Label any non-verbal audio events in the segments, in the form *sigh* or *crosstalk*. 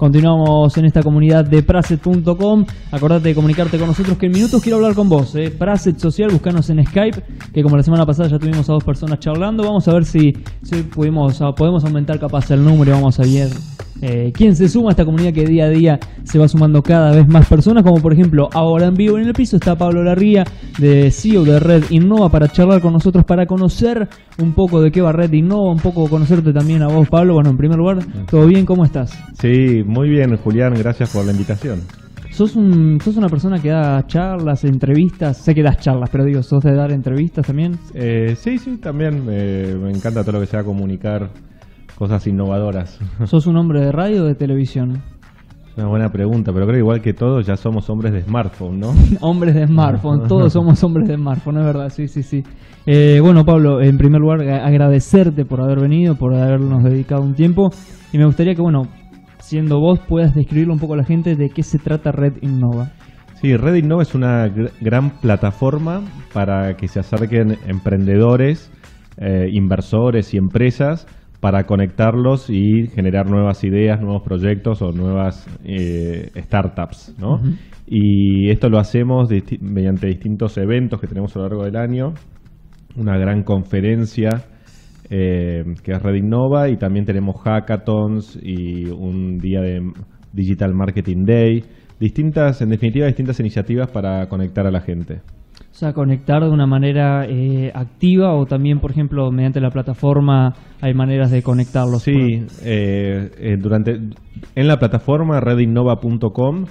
Continuamos en esta comunidad de Praset.com. Acordate de comunicarte con nosotros que en minutos quiero hablar con vos. ¿eh? Praset Social, buscanos en Skype, que como la semana pasada ya tuvimos a dos personas charlando. Vamos a ver si, si pudimos, podemos aumentar capaz el número y vamos a ver eh, quién se suma a esta comunidad que día a día se va sumando cada vez más personas. Como por ejemplo, ahora en vivo en el piso está Pablo Larría de CEO de Red Innova para charlar con nosotros, para conocer un poco de qué va Red Innova, un poco conocerte también a vos, Pablo. Bueno, en primer lugar, ¿todo bien? ¿Cómo estás? Sí, muy bien, Julián, gracias por la invitación. ¿Sos, un, ¿Sos una persona que da charlas, entrevistas? Sé que das charlas, pero digo, ¿sos de dar entrevistas también? Eh, sí, sí, también eh, me encanta todo lo que sea comunicar cosas innovadoras. ¿Sos un hombre de radio o de televisión? Una buena pregunta, pero creo que igual que todos ya somos hombres de smartphone, ¿no? *laughs* hombres de smartphone, todos *laughs* somos hombres de smartphone, es verdad, sí, sí, sí. Eh, bueno, Pablo, en primer lugar agradecerte por haber venido, por habernos dedicado un tiempo y me gustaría que, bueno, siendo vos, puedas describirle un poco a la gente de qué se trata Red Innova. Sí, Red Innova es una gran plataforma para que se acerquen emprendedores, eh, inversores y empresas para conectarlos y generar nuevas ideas, nuevos proyectos o nuevas eh, startups, ¿no? Y esto lo hacemos mediante distintos eventos que tenemos a lo largo del año, una gran conferencia eh, que es Red Innova, y también tenemos hackathons y un día de Digital Marketing Day. Distintas, en definitiva, distintas iniciativas para conectar a la gente. Sea, conectar de una manera eh, activa o también, por ejemplo, mediante la plataforma hay maneras de conectarlos. Sí, eh, durante en la plataforma redinnova.com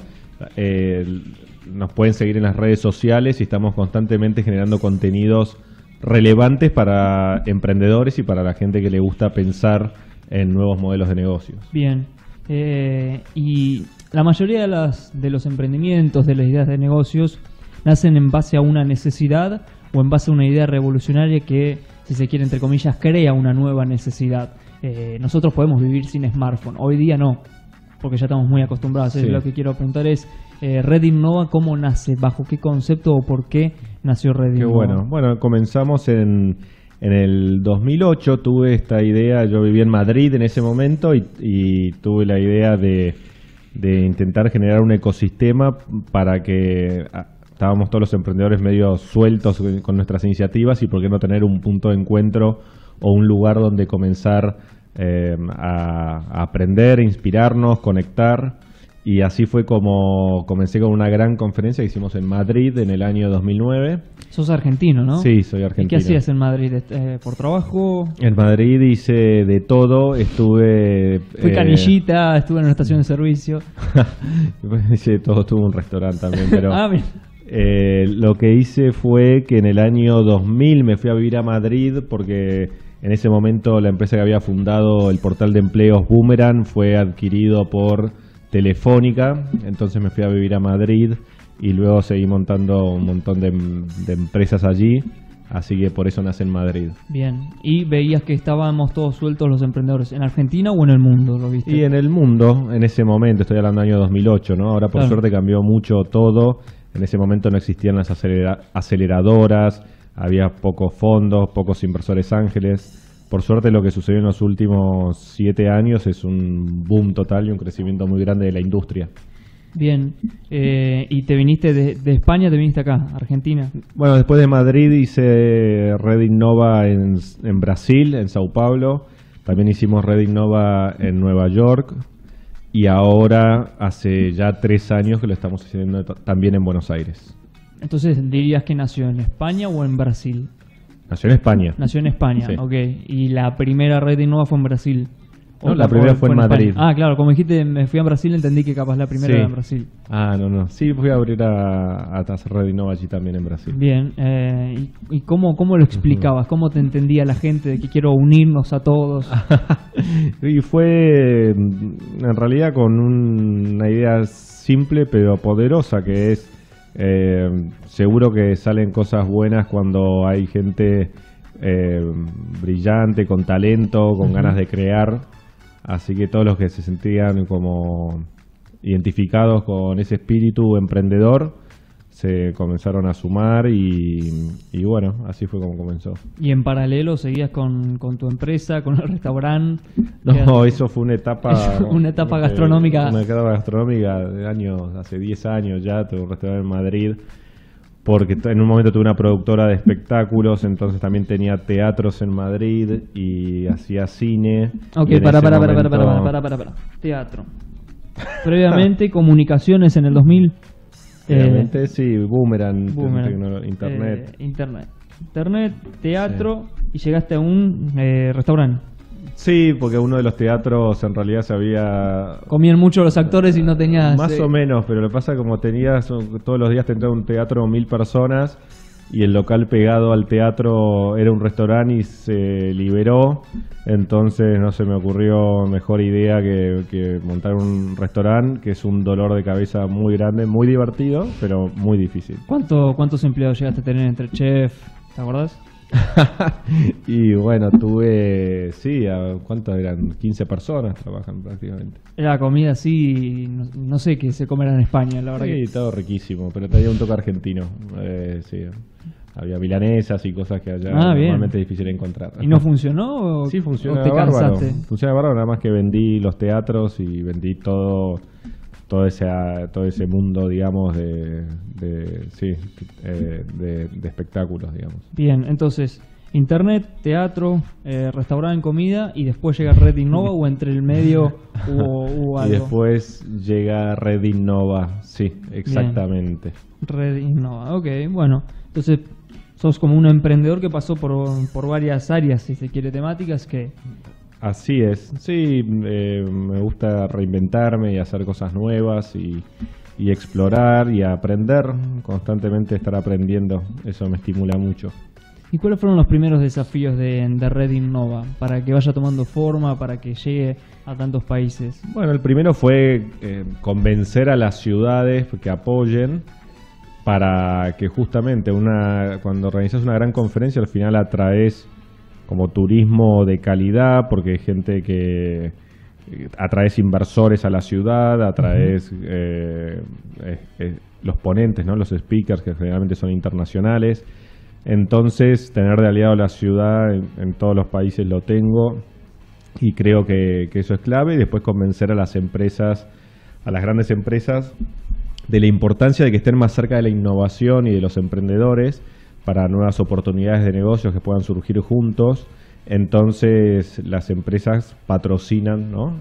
nos pueden seguir en las redes sociales y estamos constantemente generando contenidos relevantes para emprendedores y para la gente que le gusta pensar en nuevos modelos de negocios. Bien. Eh, y la mayoría de, las, de los emprendimientos, de las ideas de negocios, nacen en base a una necesidad o en base a una idea revolucionaria que, si se quiere, entre comillas, crea una nueva necesidad. Eh, nosotros podemos vivir sin smartphone, hoy día no, porque ya estamos muy acostumbrados. Lo que quiero apuntar es, eh, Red Innova, ¿cómo nace? ¿Bajo qué concepto o por qué nació Red Innova? Qué bueno. Bueno, comenzamos en, en el 2008, tuve esta idea, yo vivía en Madrid en ese momento y, tuve la idea de, de, intentar generar un ecosistema para que estábamos todos los emprendedores medio sueltos con nuestras iniciativas y por qué no tener un punto de encuentro o un lugar donde comenzar eh, a, aprender, inspirarnos, conectar. Y así fue como comencé con una gran conferencia que hicimos en Madrid en el año 2009. Sos argentino, ¿no? Sí, soy argentino. ¿Y qué hacías en Madrid? Eh, ¿Por trabajo? En Madrid hice de todo. Estuve... Fui canillita, estuve en una estación de servicio. *laughs* hice de todo, estuve en un restaurante también, pero... *laughs* ah, eh, lo que hice fue que en el año 2000 me fui a vivir a Madrid porque en ese momento la empresa que había fundado el portal de empleos Boomerang fue adquirido por Telefónica, entonces me fui a vivir a Madrid y luego seguí montando un montón de, empresas allí, así que por eso nace en Madrid. Bien, y veías que estábamos todos sueltos los emprendedores, ¿en Argentina o en el mundo? ¿Lo viste? Y en el mundo, en ese momento, estoy hablando del año 2008, ¿no? Ahora por suerte cambió mucho todo, en ese momento no existían las aceleradoras, había pocos fondos, pocos inversores ángeles. Por suerte lo que sucedió en los últimos siete años es un boom total y un crecimiento muy grande de la industria. Bien, eh, ¿y te viniste de, España, te viniste acá, Argentina? Bueno, después de Madrid hice Red Innova en, en Brasil, en Sao Paulo, también hicimos Red Innova en Nueva York y ahora hace ya tres años que lo estamos haciendo también en Buenos Aires. Entonces, ¿dirías que nació en España o en Brasil? Nació en España. Nació en España, ok. Y la primera red de Innova fue en Brasil. No, la primera fue, en Madrid. Ah, claro, como dijiste, me fui a Brasil, entendí que capaz la primera era en Brasil. Ah, no, no. Sí, fui a abrir a, a Red Innova allí también en Brasil. Bien, eh, ¿y, cómo, cómo lo explicabas? ¿Cómo te entendía la gente de que quiero unirnos a todos? *laughs* y fue en realidad con una idea simple pero poderosa que es eh, seguro que salen cosas buenas cuando hay gente eh, brillante, con talento, con ganas de crear. Así que todos los que se sentían como identificados con ese espíritu emprendedor, se comenzaron a sumar y, y bueno, así fue como comenzó. Y en paralelo seguías con, con tu empresa, con el restaurante. No, eso fue una etapa... *laughs* una etapa gastronómica. Una etapa gastronómica de años, hace 10 años ya, tuve un restaurante en Madrid porque en un momento tuve una productora de espectáculos, entonces también tenía teatros en Madrid y hacía cine. Ok, para, para, para, para, para, para, para, para, teatro. Previamente, *laughs* comunicaciones en el 2000. Previamente, sí, Boomerang, Internet. Eh, internet. Internet, teatro y llegaste a un eh, restaurante. Sí, porque uno de los teatros en realidad se había... Comían mucho los actores y no tenías... Más o menos, pero lo que pasa como tenías, todos los días te un teatro mil personas y el local pegado al teatro era un restaurante y se liberó, entonces no se me ocurrió mejor idea que, que montar un restaurante, que es un dolor de cabeza muy grande, muy divertido, pero muy difícil. ¿Cuánto, ¿Cuántos empleados llegaste a tener entre chef? ¿Te acuerdas? *laughs* y bueno, tuve, sí, ¿cuántos eran? 15 personas trabajan prácticamente. Era comida así, no, sé qué se comerá en España, la verdad. Sí, todo riquísimo, pero tenía un toque argentino. Eh, sí. Había milanesas y cosas que allá ah, normalmente es difícil encontrar. ¿Y no funcionó? *laughs* sí, funcionó. bárbaro. Funciona bárbaro, nada más que vendí los teatros y vendí todo todo ese todo ese mundo digamos de, sí eh, de, espectáculos digamos. Bien entonces internet teatro eh, restaurante comida y después llega Red Innova o entre el medio *laughs* hubo, algo y después llega Red Innova sí exactamente. Red Innova ok bueno entonces sos como un emprendedor que pasó por, por varias áreas si se quiere temáticas que Así es, sí, eh, me gusta reinventarme y hacer cosas nuevas y, explorar y aprender, constantemente estar aprendiendo, eso me estimula mucho. ¿Y cuáles fueron los primeros desafíos de, Red Innova para que vaya tomando forma, para que llegue a tantos países? Bueno, el primero fue eh, convencer a las ciudades que apoyen para que justamente una, cuando organizas una gran conferencia al final atraes como turismo de calidad, porque hay gente que eh, atraes inversores a la ciudad, atraes eh, eh, los ponentes, ¿no? los speakers que generalmente son internacionales. Entonces, tener de aliado la ciudad en, todos los países lo tengo y creo que, que, eso es clave. Y después convencer a las empresas, a las grandes empresas, de la importancia de que estén más cerca de la innovación y de los emprendedores para nuevas oportunidades de negocios que puedan surgir juntos. Entonces las empresas patrocinan, ¿no?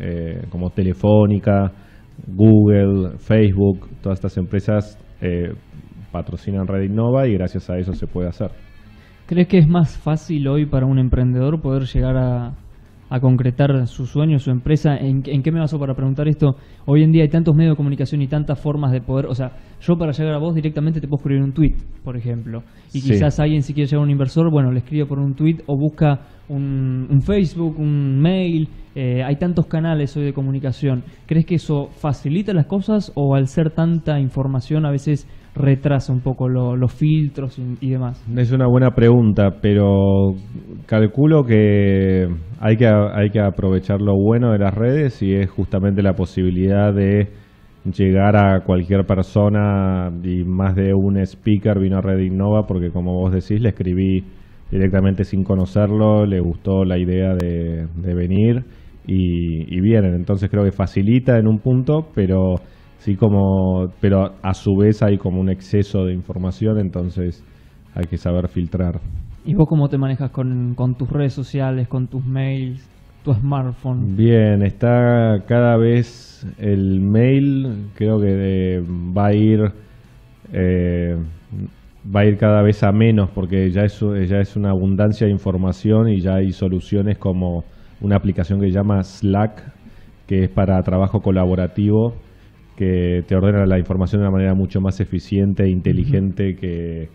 Eh, como Telefónica, Google, Facebook, todas estas empresas eh, patrocinan Red Innova y gracias a eso se puede hacer. ¿Crees que es más fácil hoy para un emprendedor poder llegar a, a concretar su sueño, su empresa. ¿En, qué me baso para preguntar esto? Hoy en día hay tantos medios de comunicación y tantas formas de poder, o sea, yo para llegar a vos directamente te puedo escribir un tweet, por ejemplo, y quizás alguien si quiere llegar a un inversor, bueno, le escribe por un tweet o busca un, Facebook, un mail, eh, hay tantos canales hoy de comunicación. ¿Crees que eso facilita las cosas o al ser tanta información a veces retrasa un poco los filtros y, demás? Es una buena pregunta, pero calculo que hay, que hay que aprovechar lo bueno de las redes y es justamente la posibilidad de llegar a cualquier persona y más de un speaker vino a Red Innova porque como vos decís le escribí directamente sin conocerlo, le gustó la idea de, venir y, y vienen. Entonces creo que facilita en un punto, pero sí como, pero a su vez hay como un exceso de información, entonces hay que saber filtrar. ¿Y vos cómo te manejas con, tus redes sociales, con tus mails, tu smartphone? Bien, está cada vez el mail, creo que va a ir eh, va a ir cada vez a menos porque ya es, ya es una abundancia de información y ya hay soluciones como una aplicación que se llama Slack, que es para trabajo colaborativo que te ordena la información de una manera mucho más eficiente e inteligente que,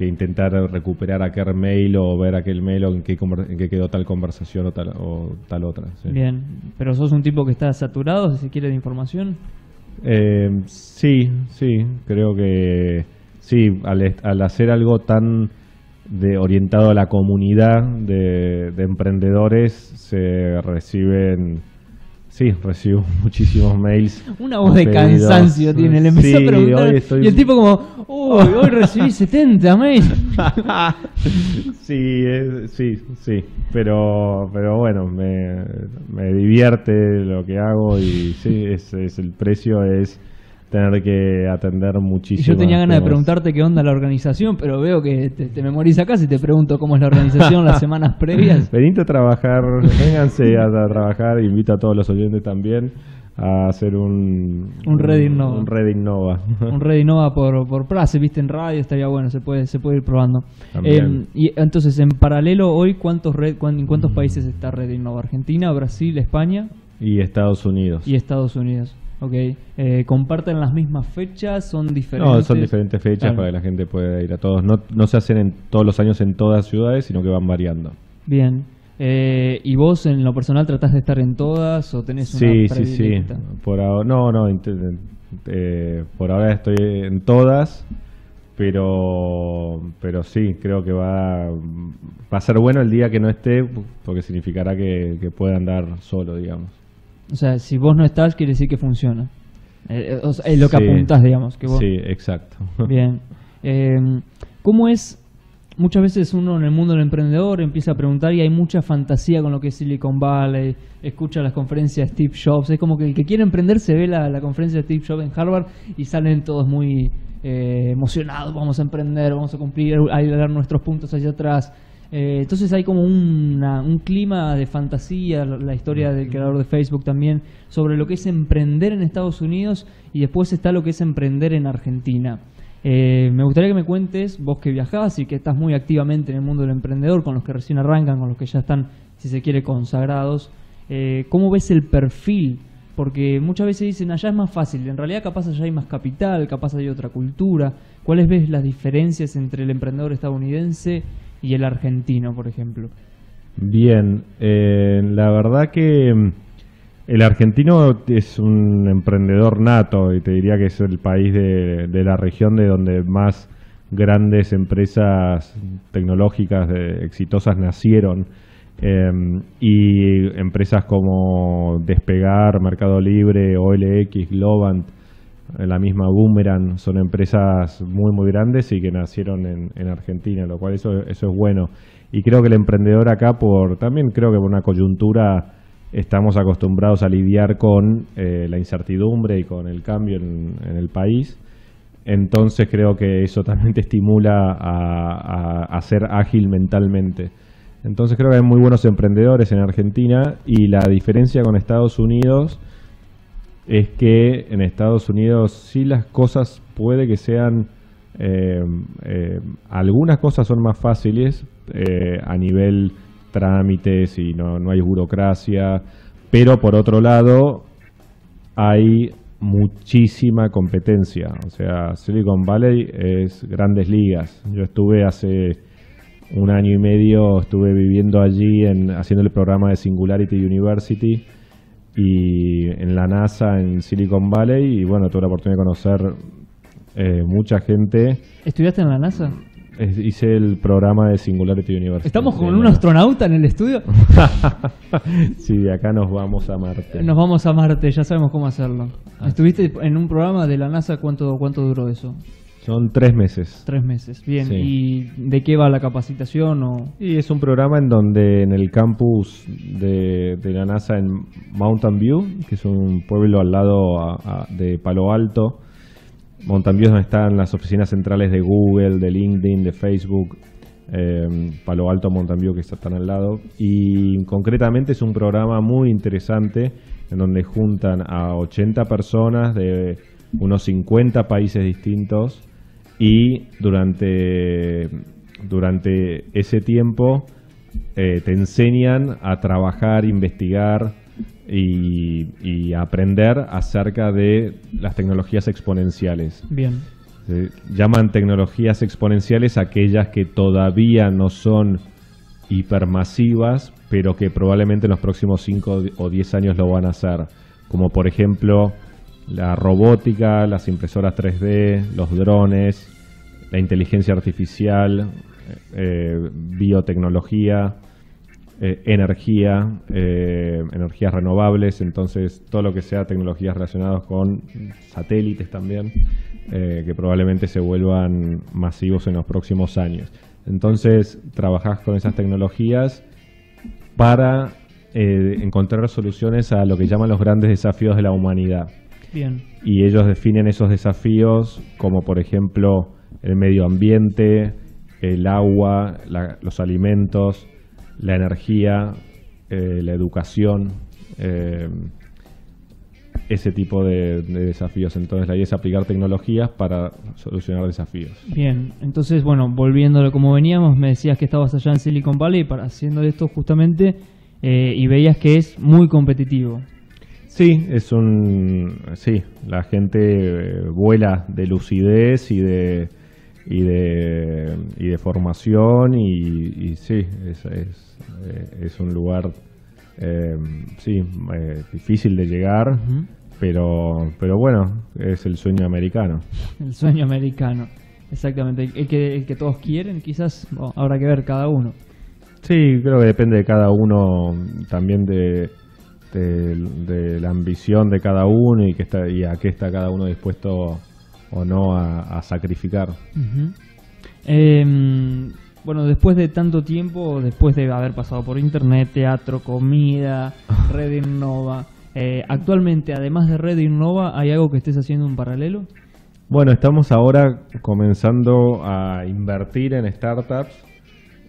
intentar recuperar aquel mail o ver aquel mail o en qué, quedó tal conversación o tal, o tal otra. Bien, pero sos un tipo que está saturado, si se quiere, de información. Eh, sí, sí, creo que sí, al, al hacer algo tan de, orientado a la comunidad de, de emprendedores se reciben Sí, recibo *laughs* muchísimos mails. Una voz de cansancio tiene. Le empezó Sí, a preguntar estoy- y el tipo como, uy, *laughs* hoy recibí 70 mails. *laughs* sí, es- sí, sí, pero, pero bueno, me, me divierte lo que hago y sí, es, es el precio es tener que atender muchísimo. yo tenía ganas de preguntarte qué onda la organización, pero veo que te, te memoriza acá si te pregunto cómo es la organización las *laughs* semanas previas. Venite a trabajar, vénganse a, a trabajar, invito a todos los oyentes también a hacer un... Un Red Innova. Un Red Innova. *laughs* Un Red Innova por, por Place, viste en radio, estaría bueno, se puede, se puede ir probando. Eh, y entonces, en paralelo, hoy, ¿cuántos red, cuán- ¿en cuántos países está Red Innova? Argentina, Brasil, España y Estados Unidos. y Estados Unidos. Ok. Eh, ¿Comparten las mismas fechas? ¿Son diferentes? No, son diferentes fechas Claro. para que la gente pueda ir a todos. No, no se hacen en todos los años en todas ciudades, sino que van variando. Bien. Eh, ¿Y vos en lo personal tratás de estar en todas o tenés una Sí, sí, sí. Por ahora, no, no, eh, por ahora estoy en todas, pero, pero sí, creo que va, va a ser bueno el día que no esté, porque significará que, que pueda andar solo, digamos. O sea, si vos no estás, quiere decir que funciona. Eh, eh, o sea, es lo que Sí. apuntás, digamos. Que vos... Sí, exacto. *laughs* Bien. Eh, ¿Cómo es? Muchas veces uno en el mundo del emprendedor empieza a preguntar y hay mucha fantasía con lo que es Silicon Valley, escucha las conferencias de Steve Jobs, es como que el que quiere emprender se ve la, la conferencia de Steve Jobs en Harvard y salen todos muy eh, emocionados, vamos a emprender, vamos a cumplir, a dar nuestros puntos hacia atrás. Eh, entonces hay como una- un clima de fantasía, la, la historia del creador de Facebook también, sobre lo que es emprender en Estados Unidos y después está lo que es emprender en Argentina. Eh, me gustaría que me cuentes, vos que viajás y que estás muy activamente en el mundo del emprendedor, con los que recién arrancan, con los que ya están, si se quiere, consagrados, eh, ¿cómo ves el perfil? Porque muchas veces dicen, allá es más fácil, en realidad capaz allá hay más capital, capaz hay otra cultura. ¿Cuáles ves las diferencias entre el emprendedor estadounidense y el argentino, por ejemplo? Bien, eh, la verdad que mm, el argentino es un emprendedor nato y te diría que es el país de, de la región de donde más grandes empresas tecnológicas de- exitosas nacieron. Eh, y empresas como Despegar, Mercado Libre, OLX, Globant, la misma Boomerang, son empresas muy muy grandes y que nacieron en, en Argentina, lo cual eso, eso es bueno. Y creo que el emprendedor acá, por también creo que por una coyuntura, estamos acostumbrados a lidiar con eh, la incertidumbre y con el cambio en, el país. Entonces creo que eso también te estimula a- a ser ágil mentalmente. Entonces creo que hay muy buenos emprendedores en Argentina y la diferencia con Estados Unidos es que en Estados Unidos sí las cosas puede que sean eh, eh, algunas cosas son más fáciles eh, a nivel trámites y no, no hay burocracia, pero por otro lado hay muchísima competencia. O sea, Silicon Valley es grandes ligas. Yo estuve hace un año y medio, estuve viviendo allí en, haciendo el programa de Singularity University y en la NASA en Silicon Valley y bueno, tuve la oportunidad de conocer eh, mucha gente. ¿Estudiaste en la NASA? Es- hice el programa de Singularity University. ¿Estamos con un astronauta en el estudio? *laughs* sí, de acá nos vamos a Marte. Nos vamos a Marte, ya sabemos cómo hacerlo. ¿Estuviste en un programa de la NASA? ¿Cuánto, cuánto duró eso? Son tres meses. Tres meses. Bien. Sí. ¿Y de qué va la capacitación? O... Y es un programa en donde en el campus de, de la NASA en Mountain View, que es un pueblo al lado a- a- de Palo Alto, Mountain View es donde están las oficinas centrales de Google, de LinkedIn, de Facebook, eh, Palo Alto, Mountain View que están al lado. Y concretamente es un programa muy interesante en donde juntan a 80 personas de unos 50 países distintos y durante, durante ese tiempo eh, te enseñan a trabajar, investigar y, y aprender acerca de las tecnologías exponenciales. Bien. Se llaman tecnologías exponenciales aquellas que todavía no son hipermasivas, pero que probablemente en los próximos 5 o 10 años lo van a hacer. Como por ejemplo la robótica, las impresoras 3D, los drones, la inteligencia artificial, eh, biotecnología, eh, energía, eh, energías renovables, entonces todo lo que sea tecnologías relacionadas con satélites también, eh, que probablemente se vuelvan masivos en los próximos años. Entonces, trabajás con esas tecnologías para encontrar soluciones a lo que llaman los grandes desafíos de la humanidad. Bien. Y ellos definen esos desafíos como, por ejemplo, el medio ambiente, el agua, los alimentos, la energía, eh, la educación, eh, ese tipo de, desafíos. Entonces la idea es aplicar tecnologías para solucionar desafíos. Bien, entonces bueno, volviendo a como veníamos, me decías que estabas allá en Silicon Valley para haciendo esto justamente eh, y veías que es muy competitivo. Sí, es un sí, la gente vuela de lucidez y de y de, y de formación y, sí, es, es, eh, es, un lugar eh, sí, eh, difícil de llegar, pero, pero bueno, es el sueño americano. El sueño americano, exactamente, el que, el que todos quieren, quizás habrá que ver cada uno. Sí, creo que depende de cada uno, también de, de, la ambición de cada uno y, que está, y a qué está cada uno dispuesto o no a, sacrificar. Em, bueno, después de tanto tiempo, después de haber pasado por internet, teatro, comida, *laughs* Red Innova, eh, actualmente, además de Red Innova, ¿hay algo que estés haciendo en paralelo? Bueno, estamos ahora comenzando a invertir en startups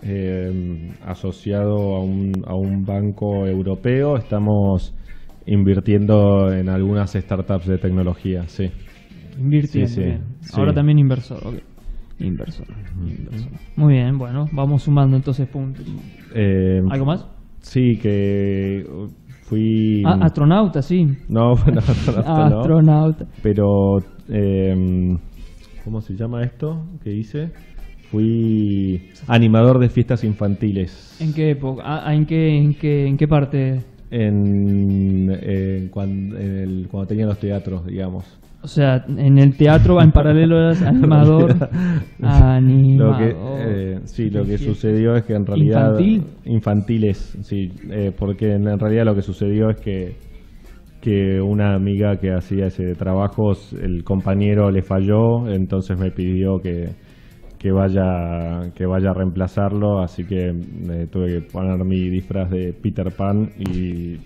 em, asociado a un, a un banco europeo. Estamos invirtiendo en algunas startups de tecnología, sí. Invirtiendo. Ahora también inversor, Inversor, Muy bien, bueno, vamos sumando entonces puntos. Eh, ¿Algo más? Sí, que fui... Ah, astronauta, sí. No, *laughs* bueno, astronauta, astronauta. Pero, eh, ¿cómo se llama esto que hice? Fui animador de fiestas infantiles. ¿En qué época? Ah, ¿en, qué, en, qué, ¿En qué parte? En, cuando, en el, cuando tenía los teatros, digamos. O sea, en el teatro en paralelo eras *laughs* animador, animador. Lo que, eh, sí, lo que sucedió es que en realidad... ¿Infantil? Infantiles, sí. Eh, porque en, realidad lo que sucedió es que, que una amiga que hacía ese trabajo, el compañero le falló, entonces me pidió que, que vaya que vaya a reemplazarlo, así que me tuve que poner mi disfraz de Peter Pan y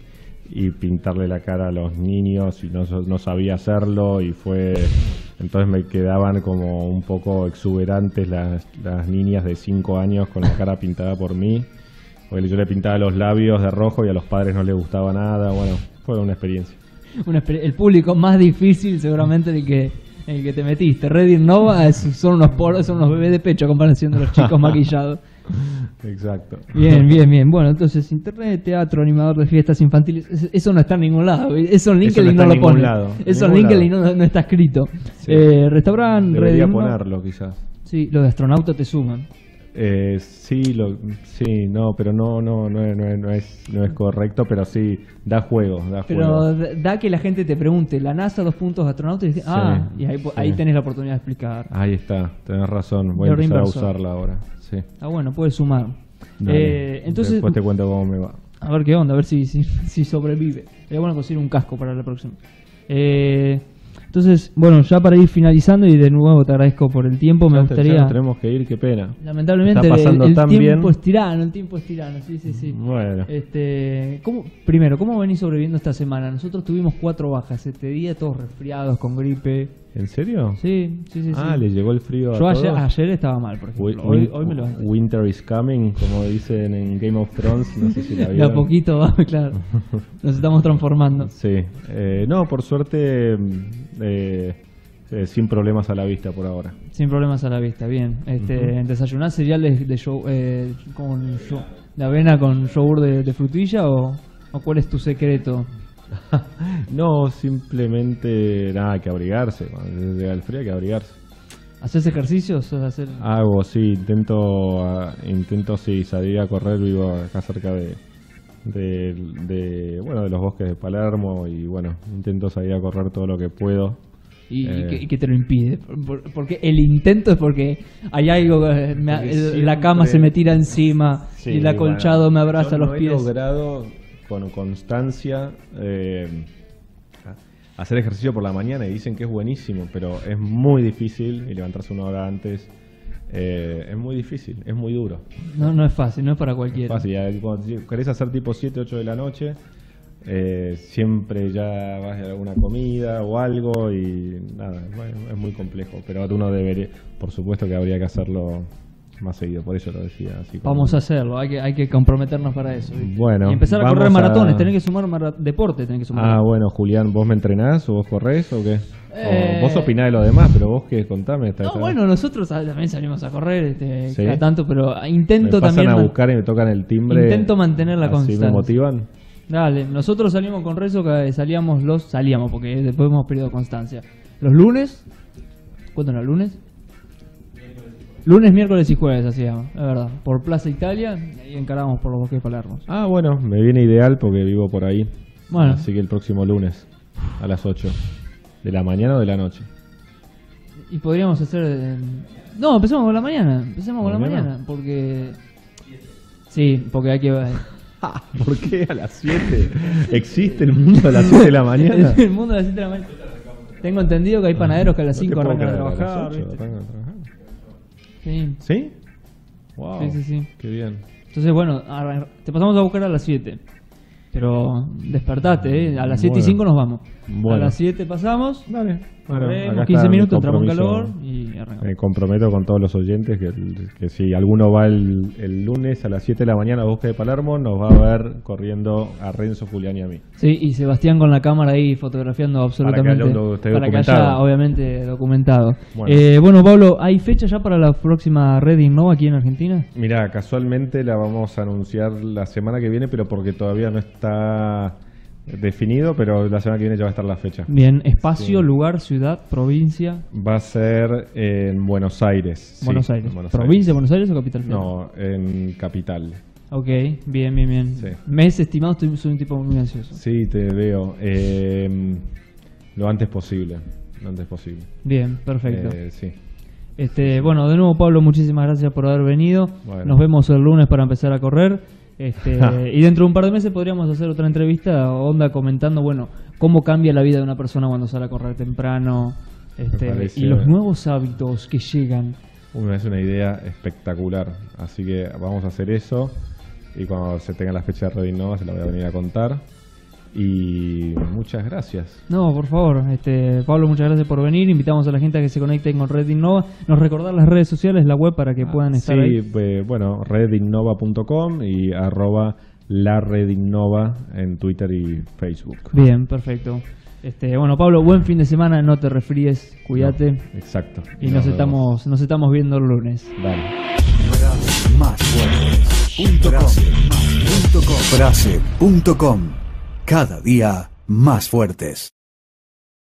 y pintarle la cara a los niños y no, no sabía hacerlo y fue entonces me quedaban como un poco exuberantes las, las niñas de 5 años con la cara pintada por mí porque yo le pintaba los labios de rojo y a los padres no les gustaba nada bueno fue una experiencia. El público más difícil seguramente el que el que te metiste Red Nova son unos poros son unos bebés de pecho a comparación de los chicos *laughs* maquillados Exacto. Bien, bien, bien. Bueno, entonces internet, teatro, animador de fiestas infantiles, eso no está en ningún lado. Eso en LinkedIn no, lo pone. Eso en LinkedIn no, está escrito. Eh, restaurante, Debería ponerlo quizás. Sí, lo de astronauta te suman. Eh, sí, lo, sí, no, pero no, no, no, no, es, no es correcto, pero sí da juego, da pero da que la gente te pregunte, la NASA dos puntos astronauta y dice, ah, y ahí, ahí tenés la oportunidad de explicar. Ahí está, tenés razón, voy a empezar a usarla ahora. Sí. Ah, bueno, puedes sumar. Eh, entonces, Después te cuento cómo me va. A ver qué onda, a ver si, si, si sobrevive. Sería bueno conseguir un casco para la próxima. Eh, entonces, bueno, ya para ir finalizando y de nuevo te agradezco por el tiempo, me gustaría... tenemos que ir, qué pena. Lamentablemente el, tiempo es tirano, el tiempo es tirano, sí, sí, sí. Bueno. Este, ¿cómo, primero, ¿cómo venís sobreviviendo esta semana? Nosotros tuvimos cuatro bajas este día, todos resfriados, con gripe. ¿En serio? Sí, sí, sí. Ah, le llegó el frío a Yo ayer, ayer, estaba mal, por ejemplo. hoy, hoy me lo Winter is coming, como dicen en Game of Thrones, no sé si la vieron. De a poquito va, *laughs* claro. Nos estamos transformando. Sí. Eh, no, por suerte eh, eh, sin problemas a la vista por ahora. Sin problemas a la vista, bien. Este, ¿Desayunás cereales de, show, eh, con de avena con yogur de, frutilla o, cuál es tu secreto? *laughs* no, simplemente nada, que abrigarse. Cuando llega el frío hay que abrigarse. ¿Haces ejercicios? Hacer... Hago, sí, intento, ah, intento sí, salir a correr, vivo acá cerca de, de, bueno, de los bosques de Palermo y bueno, intento salir a correr todo lo que puedo y, Eh. que, te lo impide. Por- Porque el intento es porque hay algo, me- Porque el- la cama se me tira encima Sí, y el acolchado bueno, me abraza yo los no pies. He logrado con constancia eh, hacer ejercicio por la mañana y dicen que es buenísimo, pero es muy difícil y levantarse una hora antes eh, es muy difícil, es muy duro. No, no es fácil, no es para Es cualquiera. fácil, ya cuando querés hacer tipo 7, 8 de la noche, eh, siempre ya vas a alguna comida o algo y nada, bueno, es muy complejo, pero uno debería, por supuesto que habría que hacerlo más seguido, por eso lo decía así. como- Vamos a hacerlo, hay que, hay que comprometernos para eso. ¿viste? Bueno, y empezar a correr a- maratones, tenés que sumar mara- deporte, tenés que sumar. Ah, bueno, Julián, ¿vos me entrenás o vos corres o qué? O Eh. vos opinás de lo demás, pero vos qué, contame. esta- No, esta- bueno, nosotros ah, también salimos a correr este, Sí. cada tanto, pero me intento pasan también a buscar y me tocan el timbre. Intento mantener la constancia. me motivan. Dale, nosotros salimos con Rezo, salíamos los, salíamos porque después hemos perdido constancia. Los lunes, ¿cuándo era? ¿Lunes? Lunes, miércoles y jueves hacíamos, es verdad. Por Plaza Italia y ahí encaramos por los bosques de Palermo. Ah, bueno, me viene ideal porque vivo por ahí. Bueno, Así que el próximo lunes a las 8. ¿De la mañana o de la noche? y podríamos hacer... eh, No, empecemos con la mañana, empecemos con la ¿Mañana? mañana, porque... Sí, porque hay que... *laughs* ¿Por qué a las 7? ¿Existe el mundo a las 7 de la mañana? *laughs* El mundo de las 7 de la mañana. Tengo entendido que hay panaderos que a las No te 5 puedo arrancan a creer, a las trabajar. 8 ¿viste? arrancan a trabajar. Sí. ¿Sí? Wow. Sí, sí, sí. Qué bien. Entonces, bueno, te pasamos a buscar a las 7. Pero despertate, ¿eh? A las 7 y Bueno. 5 nos vamos. A las 7 pasamos, Dale. Bueno, corremos acá 15 está mi minutos, entramos en calor y arrancamos. Me comprometo con todos los oyentes que, que si alguno va el, el lunes a las 7 de la mañana a Bosque de Palermo, nos va a ver corriendo a Renzo, Julián y a mí. Sí, y Sebastián con la cámara ahí fotografiando absolutamente. haya un do- esté para que haya, obviamente, documentado. Bueno. Eh, bueno, Pablo, ¿hay fecha ya para la próxima Red Innova aquí en Argentina? Mira, casualmente la vamos a anunciar la semana que viene, pero porque todavía no está definido, pero la semana que viene ya va a estar la fecha. Bien, espacio, Sí. lugar, ciudad, provincia. Va a ser en Buenos Aires. sí, Buenos Aires. en Buenos ¿Provincia de. Buenos Aires o capital federal? No, en Capital. Ok, bien, bien, bien. Sí. Mes estimado, estoy- soy un tipo muy ansioso. Sí, te veo. Eh, lo antes posible. Lo antes posible. Bien, perfecto. Eh, sí. Este, bueno, de nuevo Pablo, muchísimas gracias por haber venido. Bueno. Nos vemos el lunes para empezar a correr. Este, *laughs* y dentro de un par de meses podríamos hacer otra entrevista, onda comentando, bueno, cómo cambia la vida de una persona cuando sale a correr temprano, este, parece- y los nuevos hábitos que llegan. Uy, es una idea espectacular. Así que vamos a hacer eso. Y cuando se tenga la fecha de Red Innova se la voy a venir a contar. Y muchas gracias. No, por favor, este, Pablo, muchas gracias por venir. Invitamos a la gente a que se conecte con Red Innova. Nos recordar las redes sociales, la web para que puedan estar sí, ahí. eh, bueno, redinnova.com y arroba la redinnova en Twitter y Facebook. Bien, perfecto. Este, bueno, Pablo, buen fin de semana, no te resfríes, cuídate. Exacto. Y nos estamos, nos estamos viendo el lunes. Dale. Más fuertes.com. Cada día más fuertes.